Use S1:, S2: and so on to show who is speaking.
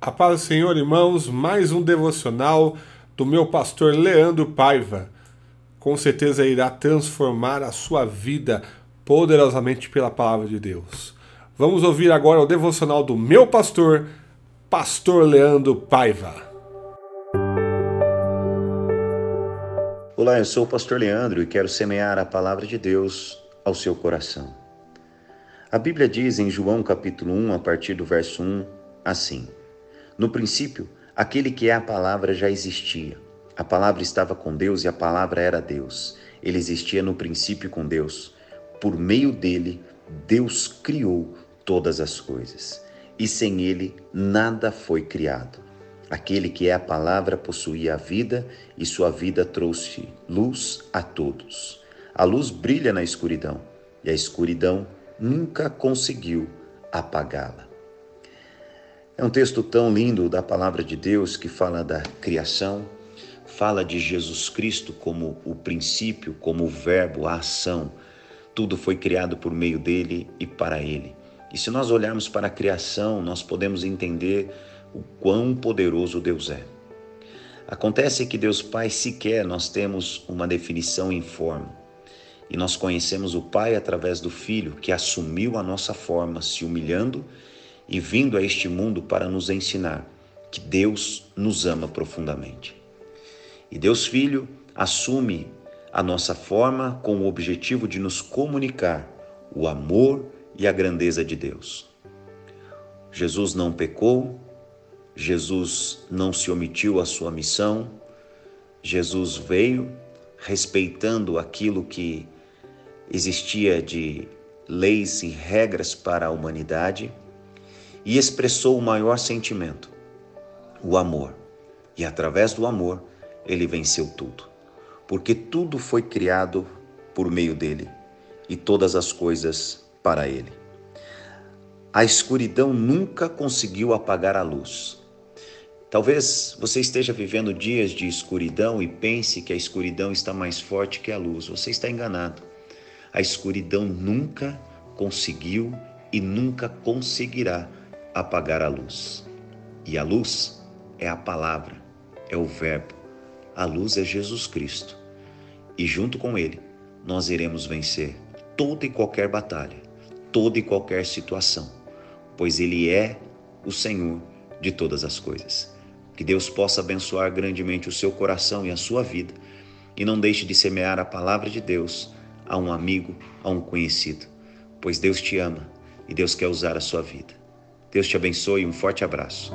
S1: A paz do Senhor, irmãos, mais um devocional do meu pastor Leandro Paiva. Com certeza irá transformar a sua vida poderosamente pela palavra de Deus. Vamos ouvir agora o devocional do meu pastor, pastor Leandro Paiva.
S2: Olá, eu sou o pastor Leandro e quero semear a palavra de Deus ao seu coração. A Bíblia diz em João capítulo 1, a partir do verso 1, assim: no princípio, aquele que é a palavra já existia. A palavra estava com Deus e a palavra era Deus. Ele existia no princípio com Deus. Por meio dele, Deus criou todas as coisas. E sem ele, nada foi criado. Aquele que é a palavra possuía a vida e sua vida trouxe luz a todos. A luz brilha na escuridão e a escuridão nunca conseguiu apagá-la. É um texto tão lindo da palavra de Deus que fala da criação, fala de Jesus Cristo como o princípio, como o verbo, a ação. Tudo foi criado por meio dele e para ele. E se nós olharmos para a criação, nós podemos entender o quão poderoso Deus é. Acontece que Deus Pai sequer nós temos uma definição em forma. E nós conhecemos o Pai através do Filho, que assumiu a nossa forma, se humilhando e vindo a este mundo para nos ensinar que Deus nos ama profundamente. E Deus Filho assume a nossa forma com o objetivo de nos comunicar o amor e a grandeza de Deus. Jesus não pecou, Jesus não se omitiu a sua missão, Jesus veio respeitando aquilo que existia de leis e regras para a humanidade e expressou o maior sentimento, o amor. E através do amor, ele venceu tudo. Porque tudo foi criado por meio dele e todas as coisas para ele. A escuridão nunca conseguiu apagar a luz. Talvez você esteja vivendo dias de escuridão e pense que a escuridão está mais forte que a luz. Você está enganado. A escuridão nunca conseguiu e nunca conseguirá apagar a luz. E a luz é a palavra, é o Verbo. A luz é Jesus Cristo. E junto com Ele, nós iremos vencer toda e qualquer batalha, toda e qualquer situação, pois Ele é o Senhor de todas as coisas. Que Deus possa abençoar grandemente o seu coração e a sua vida, e não deixe de semear a palavra de Deus a um amigo, a um conhecido, pois Deus te ama e Deus quer usar a sua vida. Deus te abençoe um forte abraço.